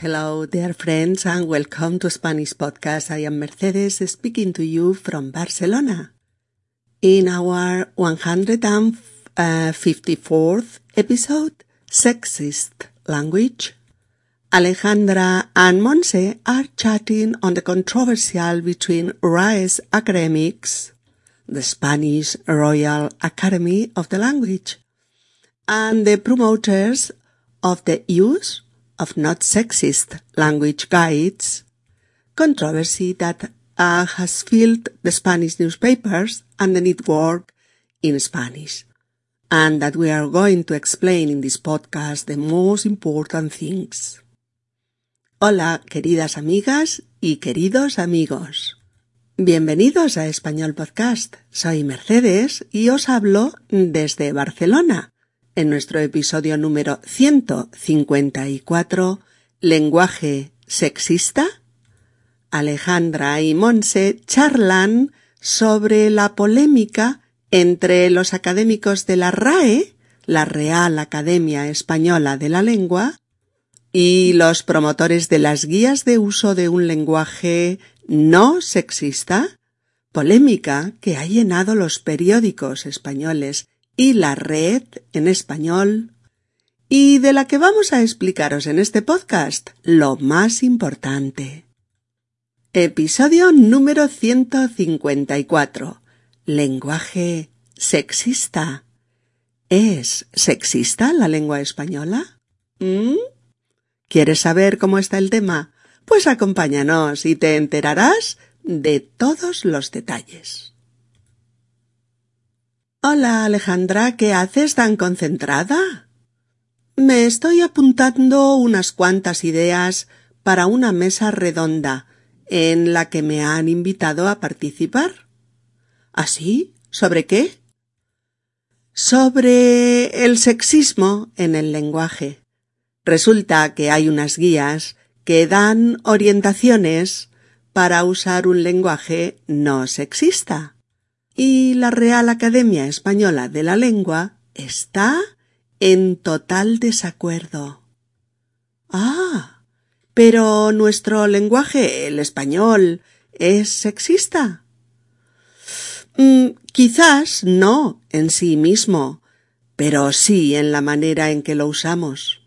Hello, dear friends, and welcome to Spanish Podcast. I am Mercedes speaking to you from Barcelona. In our 154th episode, Sexist Language, Alejandra and Monse are chatting on the controversial between RAE's academics, the Spanish Royal Academy of the Language, and the promoters of the use of not sexist language guides, controversy that uh, has filled the Spanish newspapers and the network in Spanish, and that we are going to explain in this podcast the most important things. Hola, queridas amigas y queridos amigos. Bienvenidos a Español Podcast. Soy Mercedes y os hablo desde Barcelona en nuestro episodio número 154, Lenguaje sexista, Alejandra y Monse charlan sobre la polémica entre los académicos de la RAE, la Real Academia Española de la Lengua, y los promotores de las guías de uso de un lenguaje no sexista, polémica que ha llenado los periódicos españoles y la red en español y de la que vamos a explicaros en este podcast lo más importante. Episodio número 154. Lenguaje sexista. ¿Es sexista la lengua española? ¿Mm? ¿Quieres saber cómo está el tema? Pues acompáñanos y te enterarás de todos los detalles. Hola, Alejandra, ¿qué haces tan concentrada? Me estoy apuntando unas cuantas ideas para una mesa redonda en la que me han invitado a participar. ¿Así? ¿Ah, ¿Sobre qué? Sobre el sexismo en el lenguaje. Resulta que hay unas guías que dan orientaciones para usar un lenguaje no sexista y la Real Academia Española de la Lengua está en total desacuerdo. Ah, pero nuestro lenguaje, el español, es sexista. Mm, quizás no en sí mismo, pero sí en la manera en que lo usamos.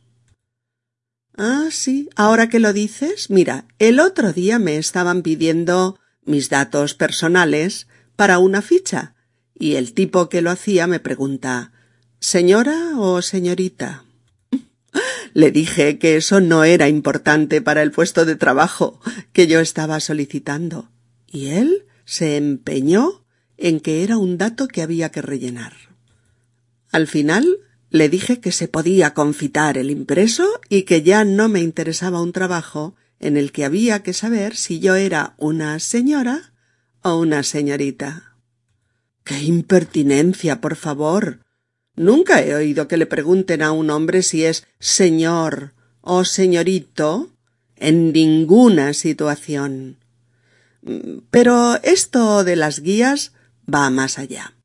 Ah, sí, ahora que lo dices, mira, el otro día me estaban pidiendo mis datos personales para una ficha, y el tipo que lo hacía me pregunta ¿Señora o señorita? Le dije que eso no era importante para el puesto de trabajo que yo estaba solicitando, y él se empeñó en que era un dato que había que rellenar. Al final le dije que se podía confitar el impreso y que ya no me interesaba un trabajo en el que había que saber si yo era una señora o una señorita. ¡Qué impertinencia, por favor! Nunca he oído que le pregunten a un hombre si es señor o señorito en ninguna situación. Pero esto de las guías va más allá.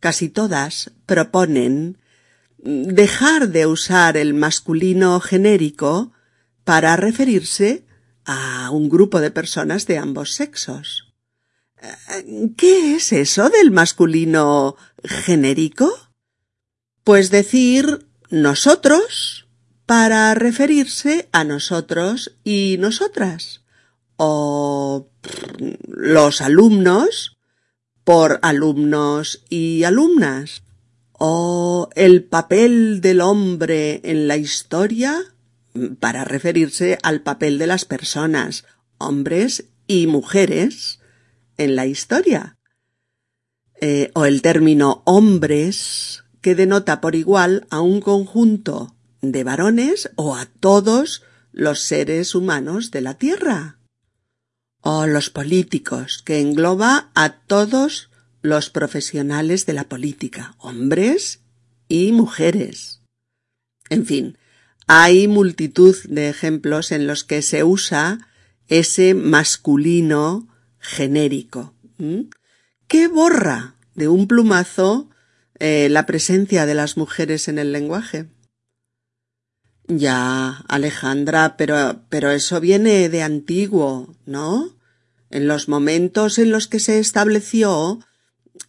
Casi todas proponen dejar de usar el masculino genérico para referirse a un grupo de personas de ambos sexos. ¿Qué es eso del masculino genérico? Pues decir nosotros para referirse a nosotros y nosotras. O los alumnos por alumnos y alumnas. O el papel del hombre en la historia para referirse al papel de las personas, hombres y mujeres, en la historia. Eh, o el término hombres, que denota por igual a un conjunto de varones o a todos los seres humanos de la Tierra. O los políticos, que engloba a todos los profesionales de la política, hombres y mujeres. En fin, hay multitud de ejemplos en los que se usa ese masculino genérico, ¿Qué borra de un plumazo eh, la presencia de las mujeres en el lenguaje. Ya, Alejandra, pero, pero eso viene de antiguo, ¿no? En los momentos en los que se estableció,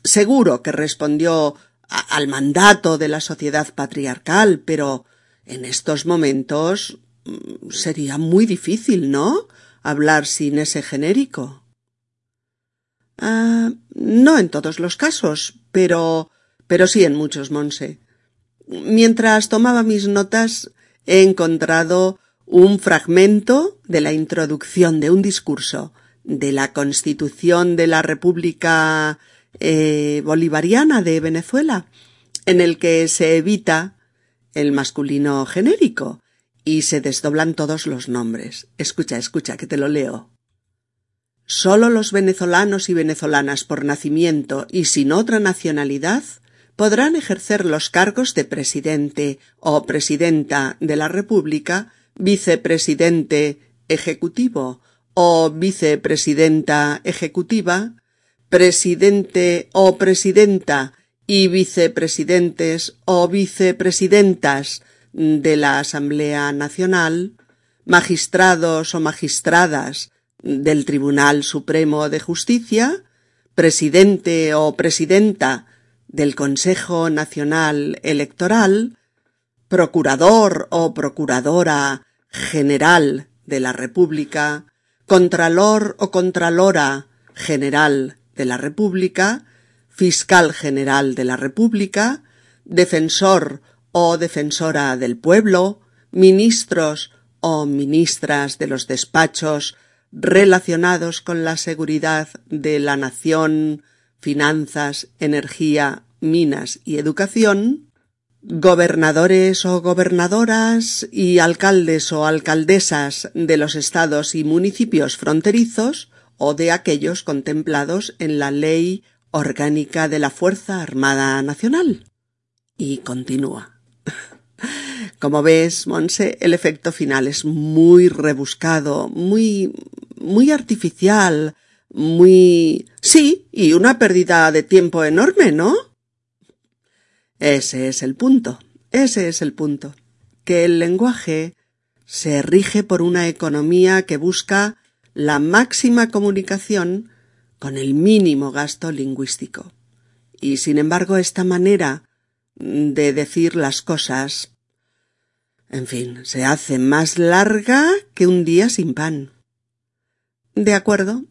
seguro que respondió al mandato de la sociedad patriarcal, pero en estos momentos mm, sería muy difícil, ¿no? Hablar sin ese genérico. Ah, no en todos los casos, pero pero sí en muchos, Monse. Mientras tomaba mis notas, he encontrado un fragmento de la introducción de un discurso de la Constitución de la República eh, Bolivariana de Venezuela, en el que se evita el masculino genérico y se desdoblan todos los nombres. Escucha, escucha, que te lo leo. Solo los venezolanos y venezolanas por nacimiento y sin otra nacionalidad podrán ejercer los cargos de presidente o presidenta de la República, vicepresidente ejecutivo o vicepresidenta ejecutiva, presidente o presidenta y vicepresidentes o vicepresidentas de la Asamblea Nacional, magistrados o magistradas del Tribunal Supremo de Justicia, presidente o presidenta del Consejo Nacional Electoral, procurador o procuradora general de la República, contralor o contralora general de la República, fiscal general de la República, defensor o defensora del pueblo, ministros o ministras de los despachos relacionados con la seguridad de la nación, finanzas, energía, minas y educación, gobernadores o gobernadoras y alcaldes o alcaldesas de los estados y municipios fronterizos o de aquellos contemplados en la Ley Orgánica de la Fuerza Armada Nacional. Y continúa. Como ves, Monse, el efecto final es muy rebuscado, muy, muy artificial, muy... Sí, y una pérdida de tiempo enorme, ¿no? Ese es el punto, ese es el punto, que el lenguaje se rige por una economía que busca la máxima comunicación con el mínimo gasto lingüístico. Y sin embargo esta manera de decir las cosas, en fin, se hace más larga que un día sin pan. De acuerdo,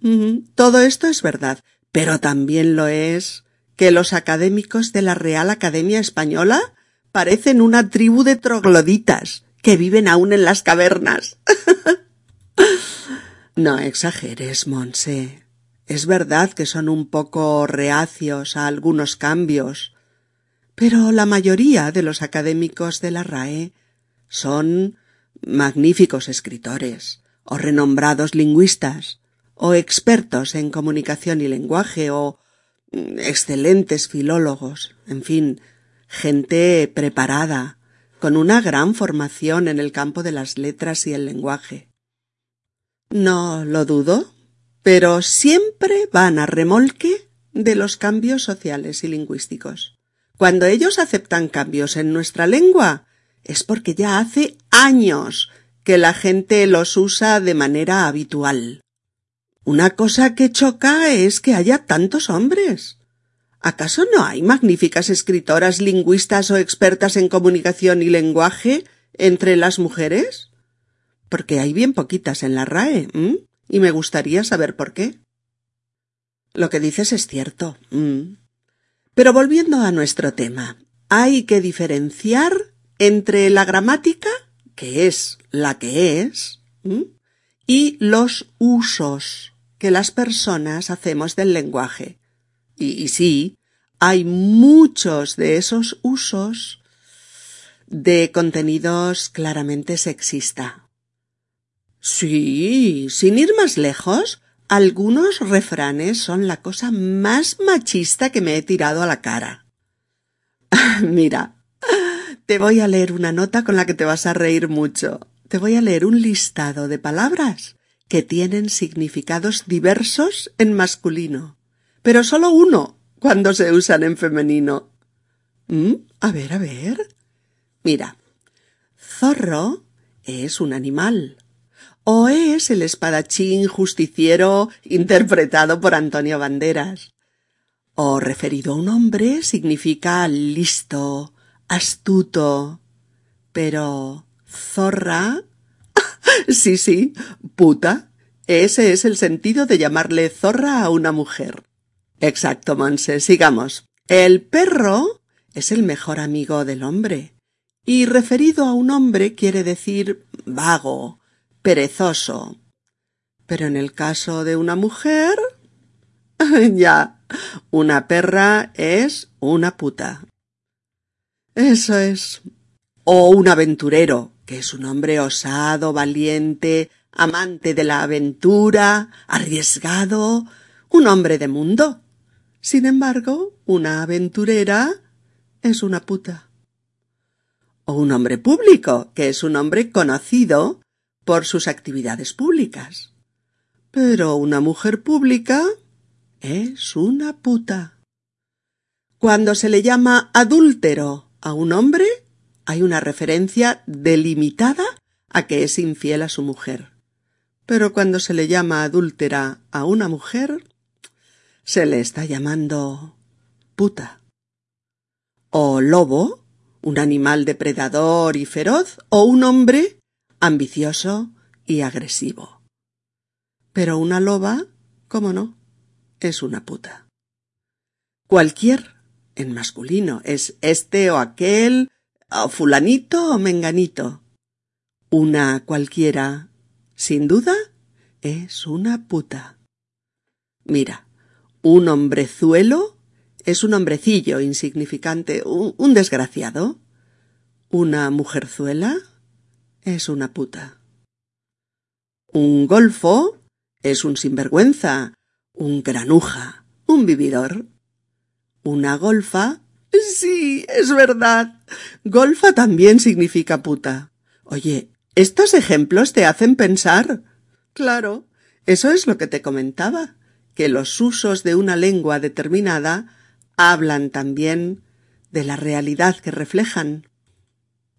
todo esto es verdad, pero también lo es que los académicos de la Real Academia Española parecen una tribu de trogloditas que viven aún en las cavernas. no exageres, Monse. Es verdad que son un poco reacios a algunos cambios, pero la mayoría de los académicos de la RAE son magníficos escritores, o renombrados lingüistas, o expertos en comunicación y lenguaje, o excelentes filólogos, en fin, gente preparada, con una gran formación en el campo de las letras y el lenguaje. No lo dudo, pero siempre van a remolque de los cambios sociales y lingüísticos. Cuando ellos aceptan cambios en nuestra lengua, es porque ya hace años que la gente los usa de manera habitual. Una cosa que choca es que haya tantos hombres. ¿Acaso no hay magníficas escritoras, lingüistas o expertas en comunicación y lenguaje entre las mujeres? Porque hay bien poquitas en la RAE, y me gustaría saber por qué. Lo que dices es cierto. Pero volviendo a nuestro tema, hay que diferenciar entre la gramática, que es la que es, y los usos que las personas hacemos del lenguaje. Y, sí, hay muchos de esos usos de contenidos claramente sexista. Sí, sin ir más lejos, algunos refranes son la cosa más machista que me he tirado a la cara. Mira, te voy a leer una nota con la que te vas a reír mucho. Te voy a leer un listado de palabras que tienen significados diversos en masculino, pero solo uno cuando se usan en femenino. ¿Mm? A ver, a ver. Mira. zorro es un animal. O es el espadachín justiciero interpretado por Antonio Banderas. O referido a un hombre significa listo, astuto. Pero zorra. sí, sí, puta. Ese es el sentido de llamarle zorra a una mujer. Exacto, Monse. Sigamos. El perro es el mejor amigo del hombre. Y referido a un hombre quiere decir vago, perezoso. Pero en el caso de una mujer. ya. Una perra es una puta. Eso es. O un aventurero, que es un hombre osado, valiente, amante de la aventura, arriesgado, un hombre de mundo. Sin embargo, una aventurera es una puta. O un hombre público, que es un hombre conocido por sus actividades públicas. Pero una mujer pública es una puta. Cuando se le llama adúltero a un hombre, hay una referencia delimitada a que es infiel a su mujer. Pero cuando se le llama adúltera a una mujer, se le está llamando puta. O lobo, un animal depredador y feroz, o un hombre ambicioso y agresivo. Pero una loba, cómo no, es una puta. Cualquier, en masculino, es este o aquel, o fulanito o menganito. Una cualquiera sin duda, es una puta. Mira, un hombrezuelo es un hombrecillo insignificante, un, desgraciado. Una mujerzuela es una puta. Un golfo es un sinvergüenza, un granuja, un vividor. Una golfa. Sí, es verdad. Golfa también significa puta. Oye, estos ejemplos te hacen pensar. Claro, eso es lo que te comentaba, que los usos de una lengua determinada hablan también de la realidad que reflejan.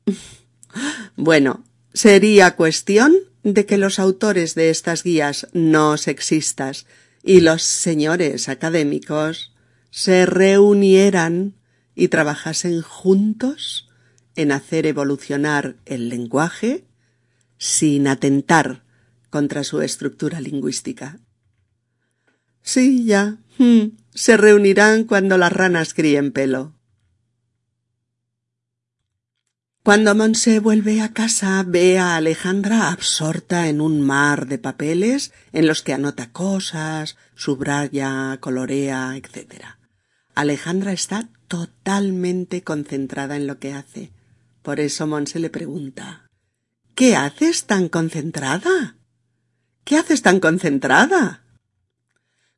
bueno, sería cuestión de que los autores de estas guías no sexistas y los señores académicos se reunieran y trabajasen juntos en hacer evolucionar el lenguaje sin atentar contra su estructura lingüística. Sí, ya. Hmm, se reunirán cuando las ranas críen pelo. Cuando Monse vuelve a casa, ve a Alejandra absorta en un mar de papeles en los que anota cosas, subraya, colorea, etc. Alejandra está totalmente concentrada en lo que hace. Por eso Monse le pregunta ¿Qué haces tan concentrada? ¿Qué haces tan concentrada?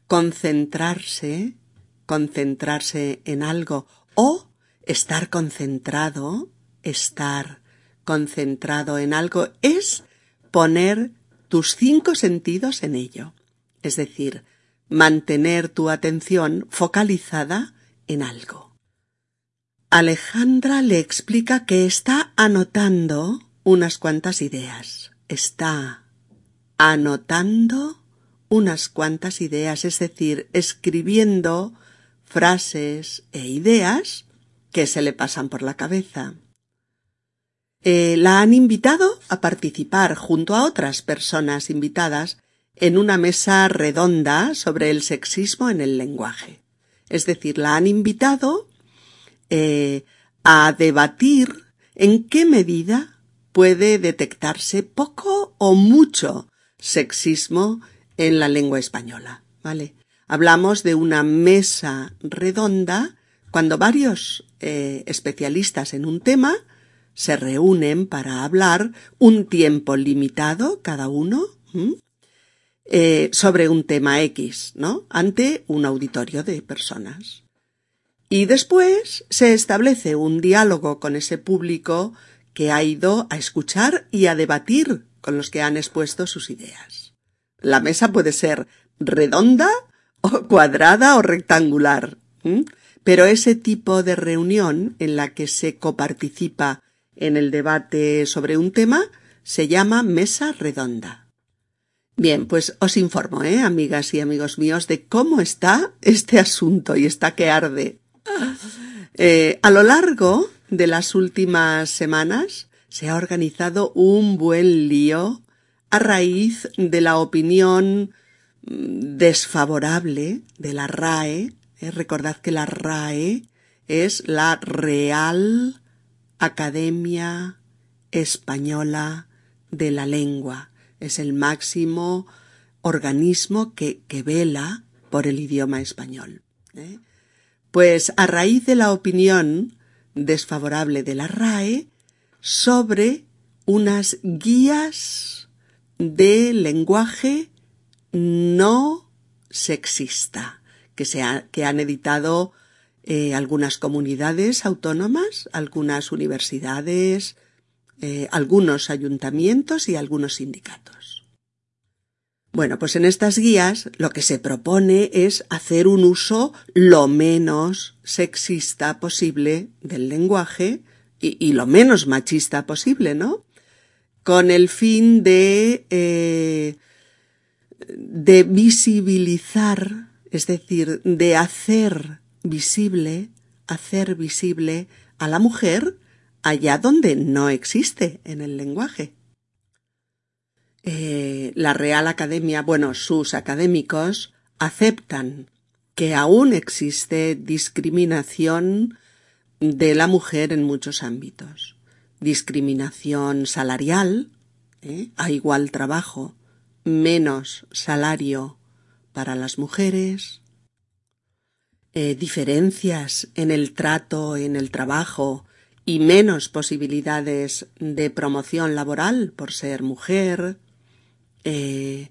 Concentrarse, concentrarse en algo o estar concentrado, estar concentrado en algo es poner tus cinco sentidos en ello, es decir, mantener tu atención focalizada en algo. Alejandra le explica que está anotando unas cuantas ideas. Está anotando unas cuantas ideas, es decir, escribiendo frases e ideas que se le pasan por la cabeza. Eh, la han invitado a participar junto a otras personas invitadas en una mesa redonda sobre el sexismo en el lenguaje. Es decir, la han invitado eh, a debatir en qué medida puede detectarse poco o mucho sexismo en la lengua española, ¿vale? Hablamos de una mesa redonda cuando varios eh, especialistas en un tema se reúnen para hablar un tiempo limitado cada uno eh, sobre un tema X, ¿no? Ante un auditorio de personas. Y después se establece un diálogo con ese público que ha ido a escuchar y a debatir con los que han expuesto sus ideas. La mesa puede ser redonda o cuadrada o rectangular, pero ese tipo de reunión en la que se coparticipa en el debate sobre un tema se llama mesa redonda. Bien, pues os informo, ¿eh, amigas y amigos míos, de cómo está este asunto y está que arde. Eh, a lo largo de las últimas semanas se ha organizado un buen lío a raíz de la opinión mm, desfavorable de la RAE. Eh, recordad que la RAE es la Real Academia Española de la Lengua. Es el máximo organismo que, que vela por el idioma español. ¿eh? Pues a raíz de la opinión desfavorable de la RAE sobre unas guías de lenguaje no sexista que, se que han editado eh, algunas comunidades autónomas, algunas universidades, eh, algunos ayuntamientos y algunos sindicatos. Bueno, pues en estas guías lo que se propone es hacer un uso lo menos sexista posible del lenguaje y, lo menos machista posible, ¿no? Con el fin de, eh, de visibilizar, es decir, de hacer visible, hacer visible a la mujer allá donde no existe en el lenguaje. Eh, la Real Academia, bueno, sus académicos aceptan que aún existe discriminación de la mujer en muchos ámbitos. Discriminación salarial, ¿eh? a igual trabajo, menos salario para las mujeres, eh, diferencias en el trato, en el trabajo y menos posibilidades de promoción laboral por ser mujer, eh,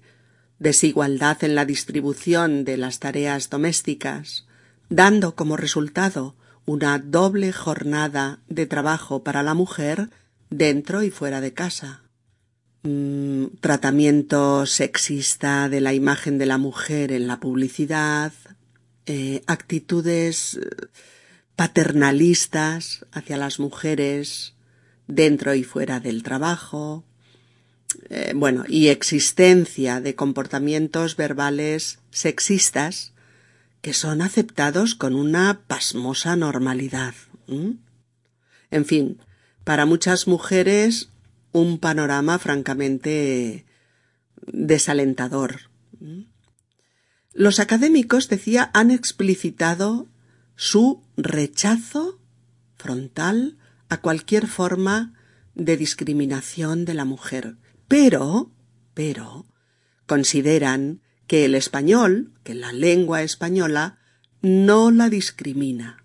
desigualdad en la distribución de las tareas domésticas, dando como resultado una doble jornada de trabajo para la mujer dentro y fuera de casa. Mm, tratamiento sexista de la imagen de la mujer en la publicidad, eh, actitudes eh, paternalistas hacia las mujeres dentro y fuera del trabajo, eh, bueno, y existencia de comportamientos verbales sexistas que son aceptados con una pasmosa normalidad. En fin, para muchas mujeres un panorama francamente desalentador. Los académicos, decía, han explicitado su rechazo frontal a cualquier forma de discriminación de la mujer, pero, pero, consideran que el español, que la lengua española, no la discrimina.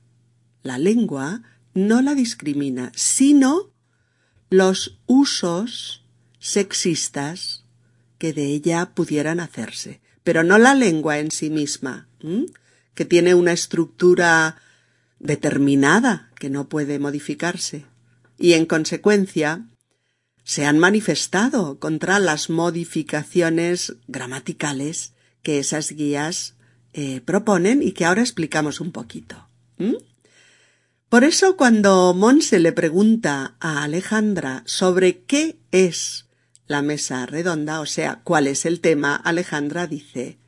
La lengua no la discrimina, sino los usos sexistas que de ella pudieran hacerse, pero no la lengua en sí misma, que tiene una estructura determinada que no puede modificarse, y en consecuencia se han manifestado contra las modificaciones gramaticales que esas guías eh, proponen y que ahora explicamos un poquito. Por eso cuando Monse le pregunta a Alejandra sobre qué es la mesa redonda, o sea, cuál es el tema, Alejandra dice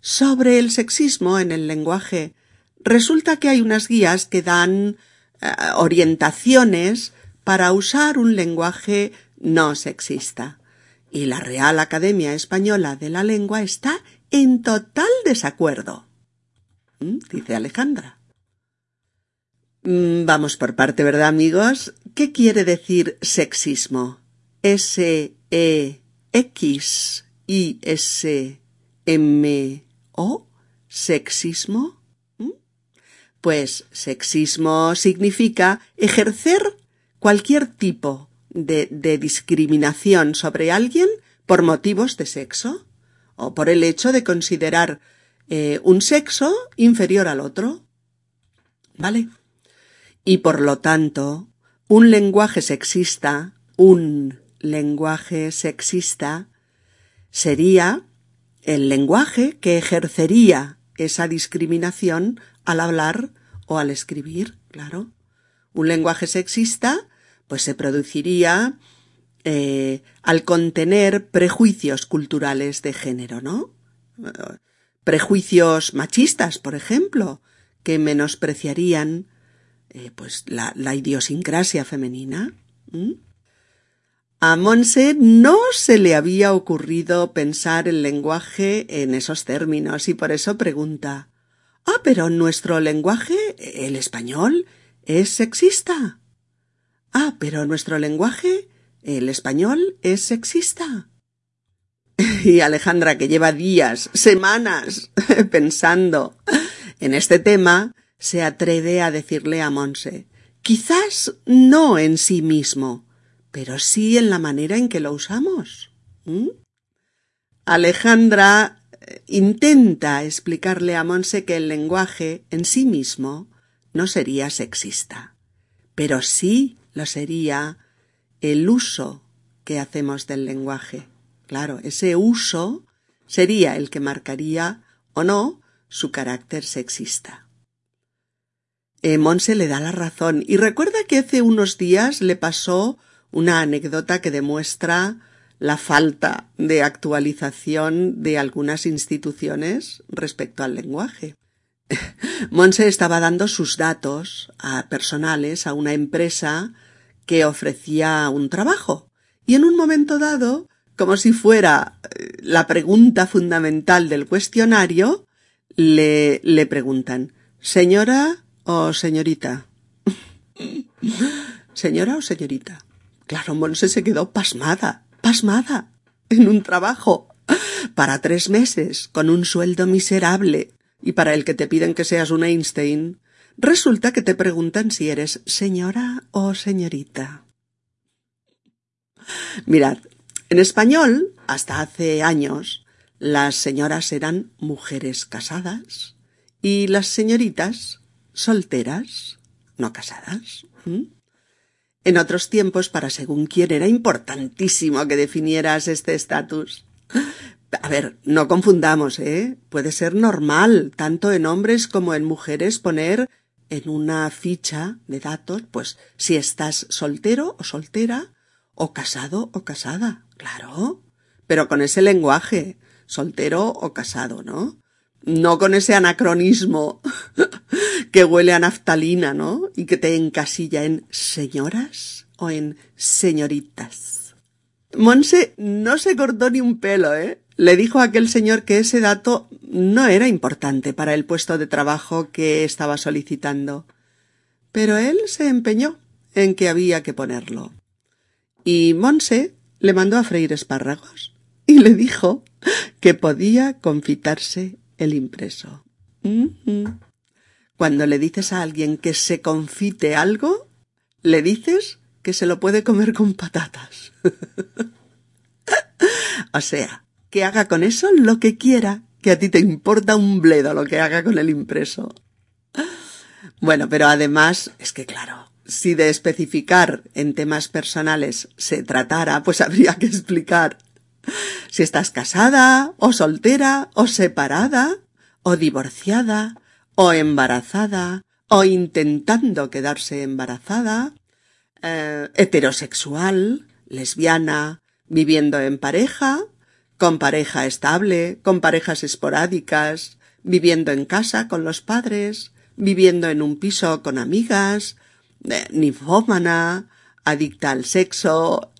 sobre el sexismo en el lenguaje. Resulta que hay unas guías que dan eh, orientaciones para usar un lenguaje no sexista. Y la Real Academia Española de la Lengua está en total desacuerdo. ¿Mm? Dice Alejandra. Mm, vamos por parte, ¿verdad, amigos? ¿Qué quiere decir sexismo? S-E-X-I-S-M-O. ¿Sexismo? ¿Mm? Pues sexismo significa ejercer cualquier tipo de, discriminación sobre alguien por motivos de sexo o por el hecho de considerar eh, un sexo inferior al otro. ¿Vale? Y por lo tanto, un lenguaje sexista, un lenguaje sexista, sería el lenguaje que ejercería esa discriminación al hablar o al escribir, claro. Un lenguaje sexista pues se produciría eh, al contener prejuicios culturales de género, ¿no? Prejuicios machistas, por ejemplo, que menospreciarían eh, pues la, idiosincrasia femenina. A Monse no se le había ocurrido pensar el lenguaje en esos términos y por eso pregunta Ah, pero nuestro lenguaje, el español, es sexista. Ah, pero nuestro lenguaje, el español, es sexista. Y Alejandra, que lleva días, semanas, pensando en este tema, se atreve a decirle a Monse, quizás no en sí mismo, pero sí en la manera en que lo usamos. Alejandra eh, intenta explicarle a Monse que el lenguaje en sí mismo no sería sexista, pero sí lo sería el uso que hacemos del lenguaje. Claro, ese uso sería el que marcaría o no su carácter sexista. Eh, Monse le da la razón y recuerda que hace unos días le pasó una anécdota que demuestra la falta de actualización de algunas instituciones respecto al lenguaje. Monse estaba dando sus datos a personales a una empresa que ofrecía un trabajo y en un momento dado, como si fuera eh, la pregunta fundamental del cuestionario, le, le preguntan Señora, o señorita. ¿Señora o señorita? Claro, Monse se quedó pasmada, pasmada, en un trabajo, para tres meses, con un sueldo miserable, y para el que te piden que seas un Einstein, resulta que te preguntan si eres señora o señorita. Mirad, en español, hasta hace años, las señoras eran mujeres casadas y las señoritas solteras, no casadas. En otros tiempos, para según quién, era importantísimo que definieras este estatus. A ver, no confundamos, ¿eh? Puede ser normal, tanto en hombres como en mujeres, poner en una ficha de datos, pues, si estás soltero o soltera, o casado o casada, claro. Pero con ese lenguaje, soltero o casado, ¿no? No con ese anacronismo que huele a naftalina, ¿no? Y que te encasilla en señoras o en señoritas. Monse no se cortó ni un pelo, ¿eh? Le dijo a aquel señor que ese dato no era importante para el puesto de trabajo que estaba solicitando. Pero él se empeñó en que había que ponerlo. Y Monse le mandó a freír espárragos y le dijo que podía confitarse el impreso. Cuando le dices a alguien que se confite algo, le dices que se lo puede comer con patatas. o sea, que haga con eso lo que quiera, que a ti te importa un bledo lo que haga con el impreso. Bueno, pero además es que claro, si de especificar en temas personales se tratara, pues habría que explicar si estás casada, o soltera, o separada, o divorciada, o embarazada, o intentando quedarse embarazada, eh, heterosexual, lesbiana, viviendo en pareja, con pareja estable, con parejas esporádicas, viviendo en casa con los padres, viviendo en un piso con amigas, eh, nifómana, adicta al sexo,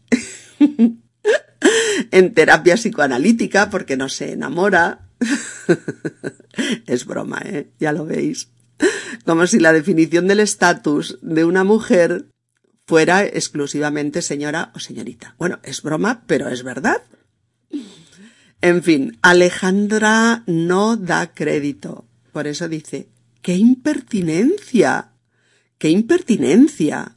en terapia psicoanalítica porque no se enamora. es broma, ¿eh? Ya lo veis. Como si la definición del estatus de una mujer fuera exclusivamente señora o señorita. Bueno, es broma, pero es verdad. En fin, Alejandra no da crédito. Por eso dice, ¡qué impertinencia! ¡Qué impertinencia!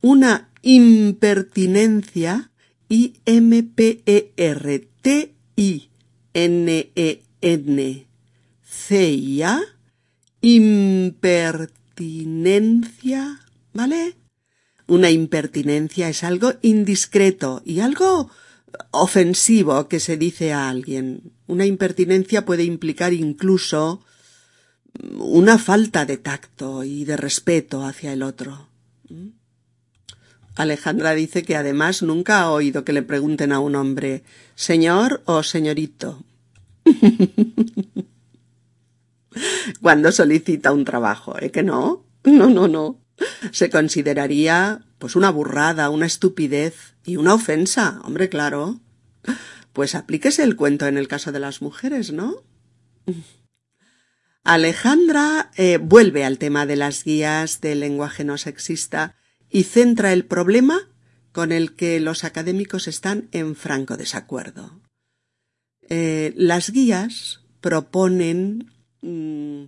Una impertinencia I-M-P-E-R-T-I-N-E-N-C-I-A, impertinencia, ¿vale? Una impertinencia es algo indiscreto y algo ofensivo que se dice a alguien. Una impertinencia puede implicar incluso una falta de tacto y de respeto hacia el otro. Alejandra dice que además nunca ha oído que le pregunten a un hombre señor o señorito. Cuando solicita un trabajo, ¿eh que no? No, no, no. Se consideraría pues una burrada, una estupidez y una ofensa, hombre, claro. Pues aplíquese el cuento en el caso de las mujeres, ¿no? Alejandra eh, vuelve al tema de las guías del lenguaje no sexista y centra el problema con el que los académicos están en franco desacuerdo. Eh, las guías proponen mm,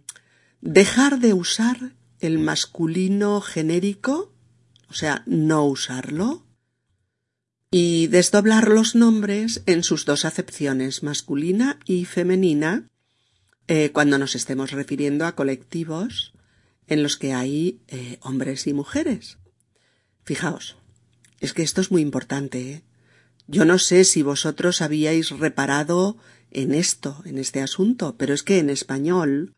dejar de usar el masculino genérico, o sea, no usarlo, y desdoblar los nombres en sus dos acepciones, masculina y femenina, eh, cuando nos estemos refiriendo a colectivos en los que hay eh, hombres y mujeres. Fijaos, es que esto es muy importante. ¿eh? Yo no sé si vosotros habíais reparado en esto, en este asunto, pero es que en español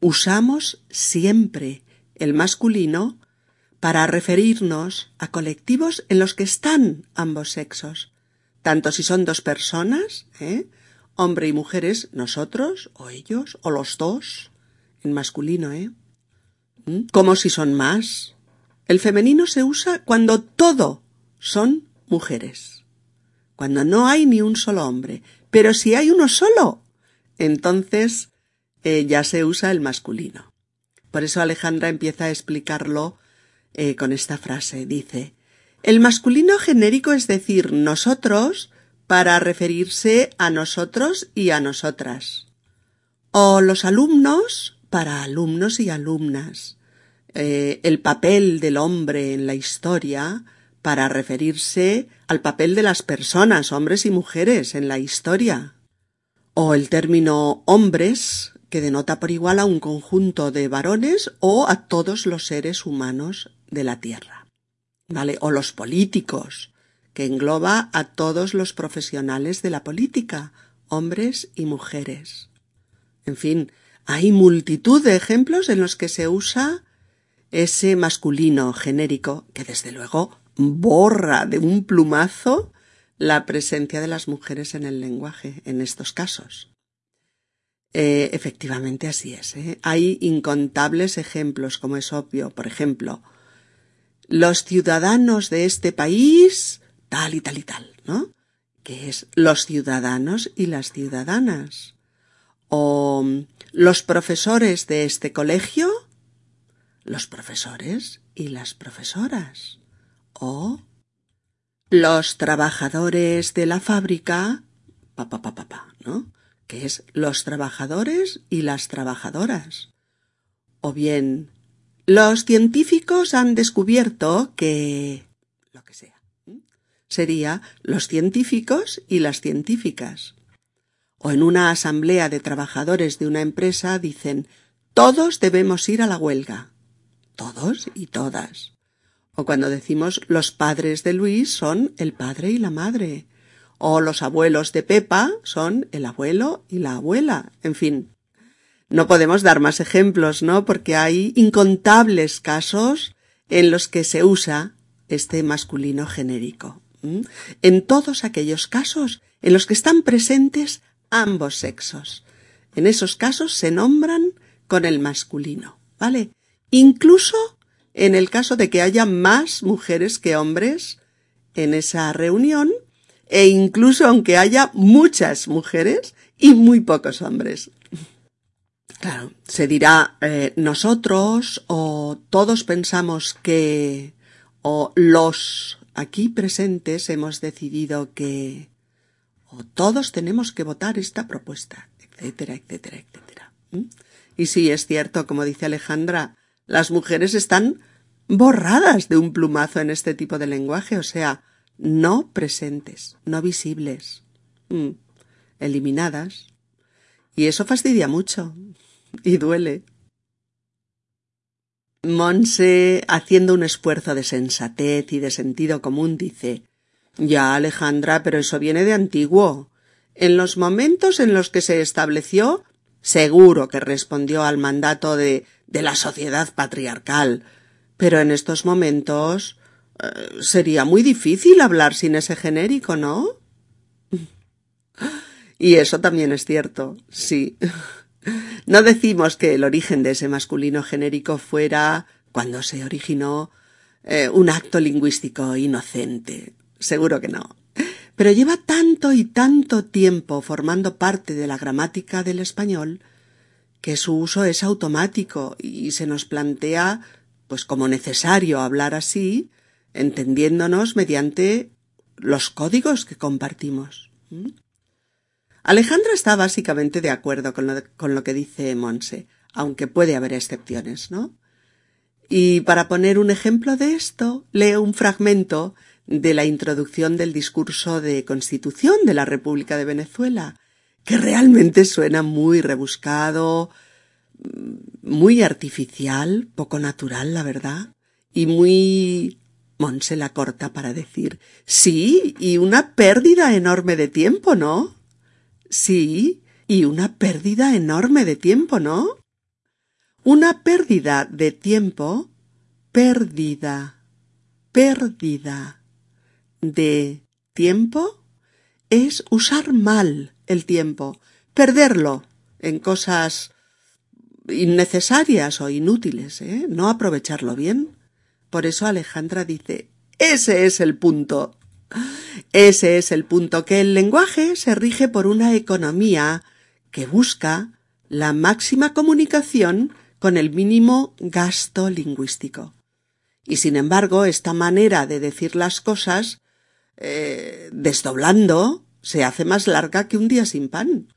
usamos siempre el masculino para referirnos a colectivos en los que están ambos sexos, tanto si son dos personas, ¿eh? hombre y mujeres, nosotros, o ellos, o los dos, en masculino, ¿eh? ¿Mm? Como si son más. El femenino se usa cuando todo son mujeres, cuando no hay ni un solo hombre, pero si hay uno solo, entonces eh, ya se usa el masculino. Por eso Alejandra empieza a explicarlo eh, con esta frase. Dice, el masculino genérico es decir, nosotros, para referirse a nosotros y a nosotras. O los alumnos para alumnos y alumnas. Eh, el papel del hombre en la historia para referirse al papel de las personas, hombres y mujeres, en la historia. O el término hombres, que denota por igual a un conjunto de varones o a todos los seres humanos de la Tierra. ¿Vale? O los políticos, que engloba a todos los profesionales de la política, hombres y mujeres. En fin, hay multitud de ejemplos en los que se usa ese masculino genérico que desde luego borra de un plumazo la presencia de las mujeres en el lenguaje en estos casos. Eh, efectivamente así es. ¿eh? Hay incontables ejemplos, como es obvio. Por ejemplo, los ciudadanos de este país tal y tal y tal, ¿no? Que es los ciudadanos y las ciudadanas. O los profesores de este colegio, los profesores y las profesoras. O los trabajadores de la fábrica, pa, pa, pa, pa, ¿no? Que es los trabajadores y las trabajadoras. O bien, los científicos han descubierto que sería los científicos y las científicas. O en una asamblea de trabajadores de una empresa dicen todos debemos ir a la huelga. Todos y todas. O cuando decimos los padres de Luis son el padre y la madre. O los abuelos de Pepa son el abuelo y la abuela. En fin. No podemos dar más ejemplos, ¿no? Porque hay incontables casos en los que se usa este masculino genérico en todos aquellos casos en los que están presentes ambos sexos. En esos casos se nombran con el masculino, ¿vale? Incluso en el caso de que haya más mujeres que hombres en esa reunión, e incluso aunque haya muchas mujeres y muy pocos hombres. Claro, se dirá eh, nosotros o todos pensamos que o los aquí presentes hemos decidido que o todos tenemos que votar esta propuesta, etcétera, etcétera, etcétera. Y sí, es cierto, como dice Alejandra, las mujeres están borradas de un plumazo en este tipo de lenguaje, o sea, no presentes, no visibles, eliminadas. Y eso fastidia mucho y duele. Monse, haciendo un esfuerzo de sensatez y de sentido común, dice Ya, Alejandra, pero eso viene de antiguo. En los momentos en los que se estableció, seguro que respondió al mandato de, de la sociedad patriarcal. Pero en estos momentos Eh, sería muy difícil hablar sin ese genérico, ¿no? Y eso también es cierto, sí. No decimos que el origen de ese masculino genérico fuera, cuando se originó, eh, un acto lingüístico inocente. Seguro que no. Pero lleva tanto y tanto tiempo formando parte de la gramática del español que su uso es automático y se nos plantea pues como necesario hablar así, entendiéndonos mediante los códigos que compartimos. Alejandra está básicamente de acuerdo con lo, con lo que dice Monse, aunque puede haber excepciones, ¿no? Y para poner un ejemplo de esto, leo un fragmento de la introducción del discurso de Constitución de la República de Venezuela, que realmente suena muy rebuscado, muy artificial, poco natural, la verdad, y muy Monse la corta para decir sí, y una pérdida enorme de tiempo, ¿no? Sí, y una pérdida enorme de tiempo, ¿no? Una pérdida de tiempo, pérdida, pérdida de tiempo es usar mal el tiempo, perderlo en cosas innecesarias o inútiles, ¿eh? no aprovecharlo bien. Por eso Alejandra dice, ese es el punto. Ese es el punto, que el lenguaje se rige por una economía que busca la máxima comunicación con el mínimo gasto lingüístico. Y sin embargo, esta manera de decir las cosas, eh, desdoblando, se hace más larga que un día sin pan.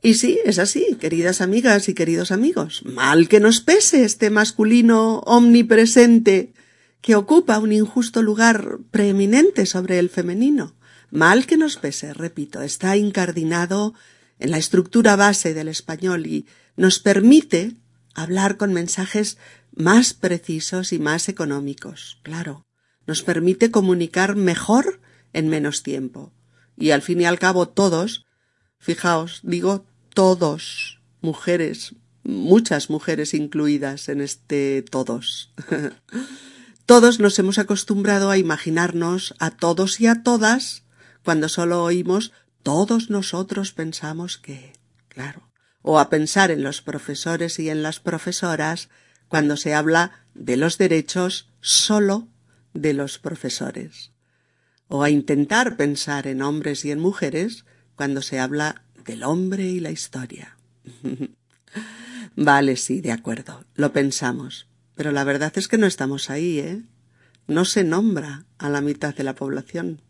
Y sí, es así, queridas amigas y queridos amigos. Mal que nos pese este masculino omnipresente que ocupa un injusto lugar preeminente sobre el femenino. Mal que nos pese, repito, está incardinado en la estructura base del español y nos permite hablar con mensajes más precisos y más económicos, claro. Nos permite comunicar mejor en menos tiempo. Y al fin y al cabo todos, fijaos, digo todos, mujeres, muchas mujeres incluidas en este todos. Todos nos hemos acostumbrado a imaginarnos a todos y a todas cuando solo oímos todos nosotros pensamos que, claro, o a pensar en los profesores y en las profesoras cuando se habla de los derechos solo de los profesores, o a intentar pensar en hombres y en mujeres cuando se habla del hombre y la historia. vale, sí, de acuerdo, lo pensamos, pero la verdad es que no estamos ahí, ¿eh? No se nombra a la mitad de la población.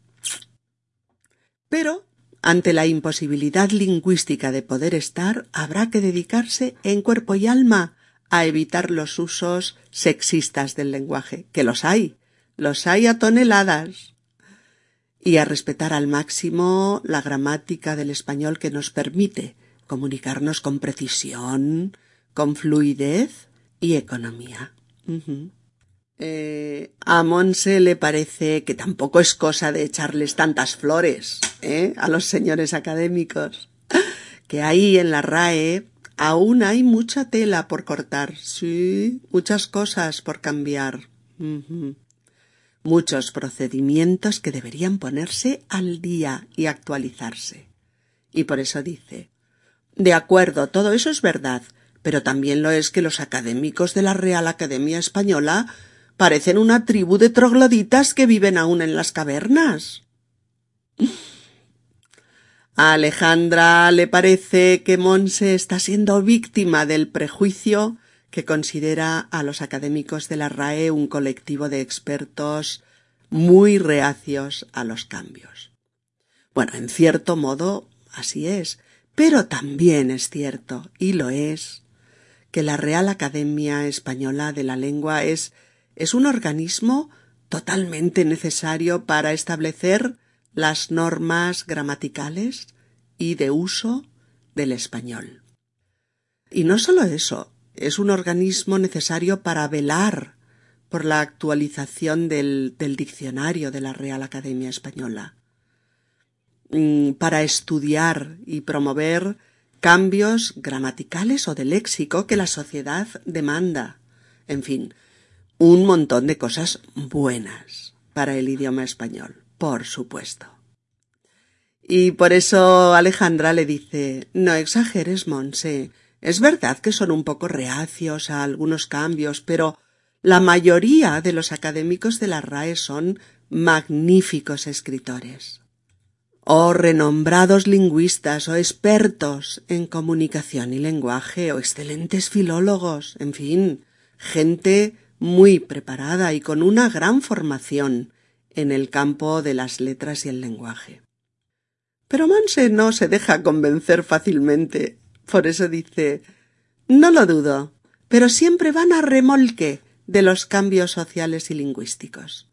Pero, ante la imposibilidad lingüística de poder estar, habrá que dedicarse en cuerpo y alma a evitar los usos sexistas del lenguaje, que los hay, los hay a toneladas, y a respetar al máximo la gramática del español que nos permite comunicarnos con precisión, con fluidez y economía. Eh, a Monse le parece que tampoco es cosa de echarles tantas flores ¿eh? a los señores académicos, que ahí en la RAE aún hay mucha tela por cortar, sí, muchas cosas por cambiar, muchos procedimientos que deberían ponerse al día y actualizarse. Y por eso dice, de acuerdo, todo eso es verdad, pero también lo es que los académicos de la Real Academia Española parecen una tribu de trogloditas que viven aún en las cavernas. A Alejandra le parece que Monse está siendo víctima del prejuicio que considera a los académicos de la RAE un colectivo de expertos muy reacios a los cambios. Bueno, en cierto modo así es, pero también es cierto, y lo es, que la Real Academia Española de la Lengua es es un organismo totalmente necesario para establecer las normas gramaticales y de uso del español. Y no solo eso, es un organismo necesario para velar por la actualización del, diccionario de la Real Academia Española, mm, para estudiar y promover cambios gramaticales o de léxico que la sociedad demanda. En fin, un montón de cosas buenas para el idioma español, por supuesto. Y por eso Alejandra le dice No exageres, Monse. Es verdad que son un poco reacios a algunos cambios, pero la mayoría de los académicos de la RAE son magníficos escritores. O renombrados lingüistas o expertos en comunicación y lenguaje o excelentes filólogos, en fin, gente muy preparada y con una gran formación en el campo de las letras y el lenguaje. Pero Manse no se deja convencer fácilmente. Por eso dice No lo dudo, pero siempre van a remolque de los cambios sociales y lingüísticos.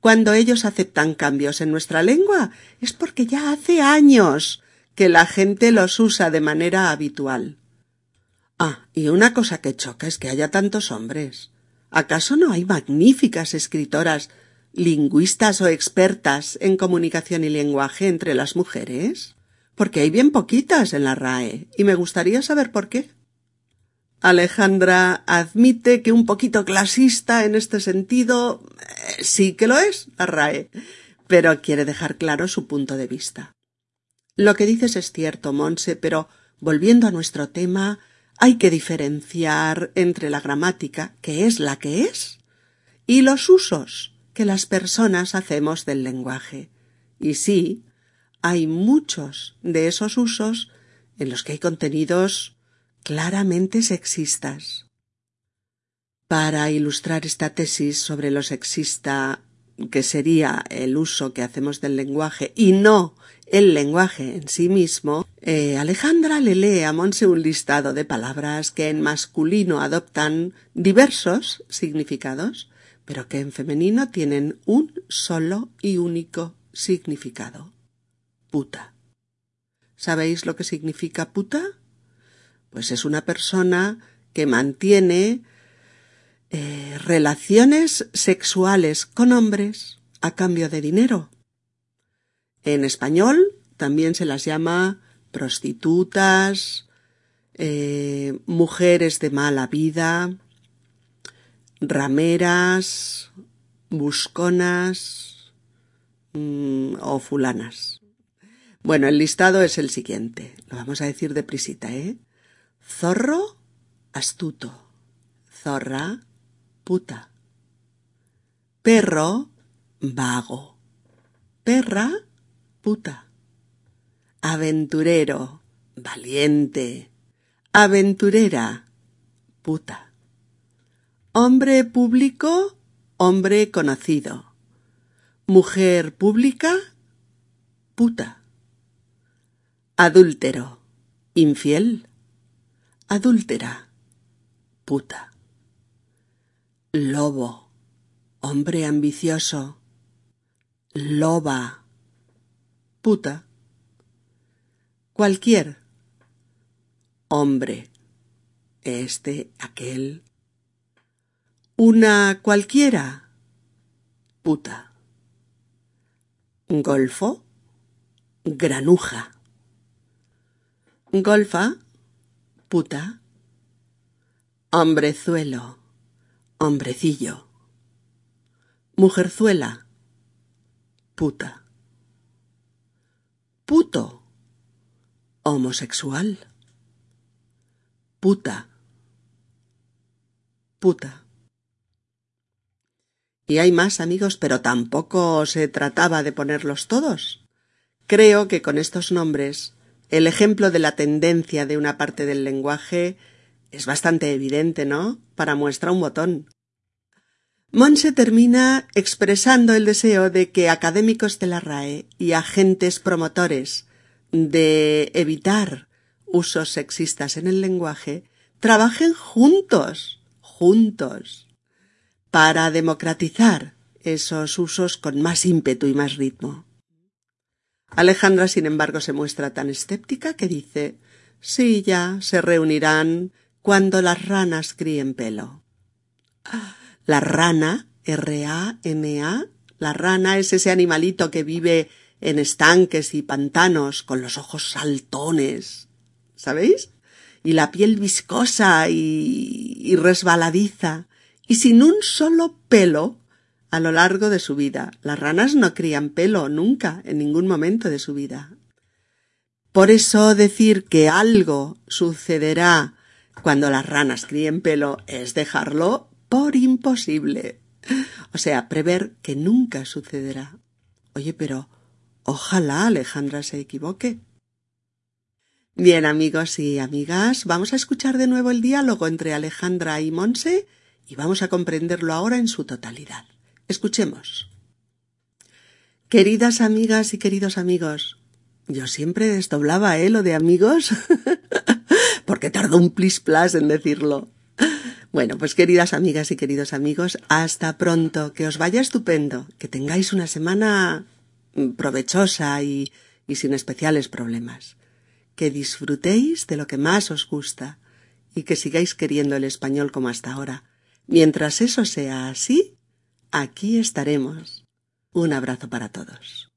Cuando ellos aceptan cambios en nuestra lengua es porque ya hace años que la gente los usa de manera habitual. Ah, y una cosa que choca es que haya tantos hombres. ¿Acaso no hay magníficas escritoras, lingüistas o expertas en comunicación y lenguaje entre las mujeres? Porque hay bien poquitas en la RAE, y me gustaría saber por qué. Alejandra admite que un poquito clasista en este sentido eh, sí que lo es, la RAE, pero quiere dejar claro su punto de vista. Lo que dices es cierto, Monse, pero volviendo a nuestro tema, hay que diferenciar entre la gramática, que es la que es, y los usos que las personas hacemos del lenguaje. Y sí, hay muchos de esos usos en los que hay contenidos claramente sexistas. Para ilustrar esta tesis sobre lo sexista que sería el uso que hacemos del lenguaje y no el lenguaje en sí mismo, eh, Alejandra le lee a Monse un listado de palabras que en masculino adoptan diversos significados, pero que en femenino tienen un solo y único significado. Puta. ¿Sabéis lo que significa puta? Pues es una persona que mantiene eh, relaciones sexuales con hombres a cambio de dinero. En español también se las llama prostitutas, eh, mujeres de mala vida, rameras, busconas mm, o fulanas. Bueno, el listado es el siguiente. Lo vamos a decir deprisita, ¿eh? Zorro, astuto. Zorra, puta. Perro, vago. Perra, puta. Aventurero, valiente. Aventurera, puta. Hombre público, hombre conocido. Mujer pública, puta. Adúltero, infiel, adúltera, puta. Lobo, hombre ambicioso, loba, puta. Cualquier. Hombre, este, aquel, una cualquiera, puta. Golfo, granuja. Golfa, puta. Hombrezuelo, hombrecillo. Mujerzuela, puta. Puto, homosexual. Puta, puta. Y hay más amigos, pero tampoco se trataba de ponerlos todos. Creo que con estos nombres el ejemplo de la tendencia de una parte del lenguaje es bastante evidente, ¿no? Para muestra un botón. Monse termina expresando el deseo de que académicos de la RAE y agentes promotores de evitar usos sexistas en el lenguaje trabajen juntos, juntos, para democratizar esos usos con más ímpetu y más ritmo. Alejandra, sin embargo, se muestra tan escéptica que dice Sí, ya se reunirán cuando las ranas críen pelo. La rana, R-A-N-A, la rana es ese animalito que vive en estanques y pantanos con los ojos saltones. ¿Sabéis? Y la piel viscosa y, y resbaladiza y sin un solo pelo a lo largo de su vida. Las ranas no crían pelo nunca, en ningún momento de su vida. Por eso decir que algo sucederá cuando las ranas críen pelo es dejarlo por imposible. O sea, prever que nunca sucederá. Oye, pero ojalá Alejandra se equivoque. Bien, amigos y amigas, vamos a escuchar de nuevo el diálogo entre Alejandra y Monse y vamos a comprenderlo ahora en su totalidad. Escuchemos. Queridas amigas y queridos amigos, yo siempre desdoblaba, ¿eh? Lo de amigos, porque tardó un plis plas en decirlo. Bueno, pues queridas amigas y queridos amigos, hasta pronto, que os vaya estupendo, que tengáis una semana provechosa y, y sin especiales problemas, que disfrutéis de lo que más os gusta y que sigáis queriendo el español como hasta ahora. Mientras eso sea así, aquí estaremos. Un abrazo para todos.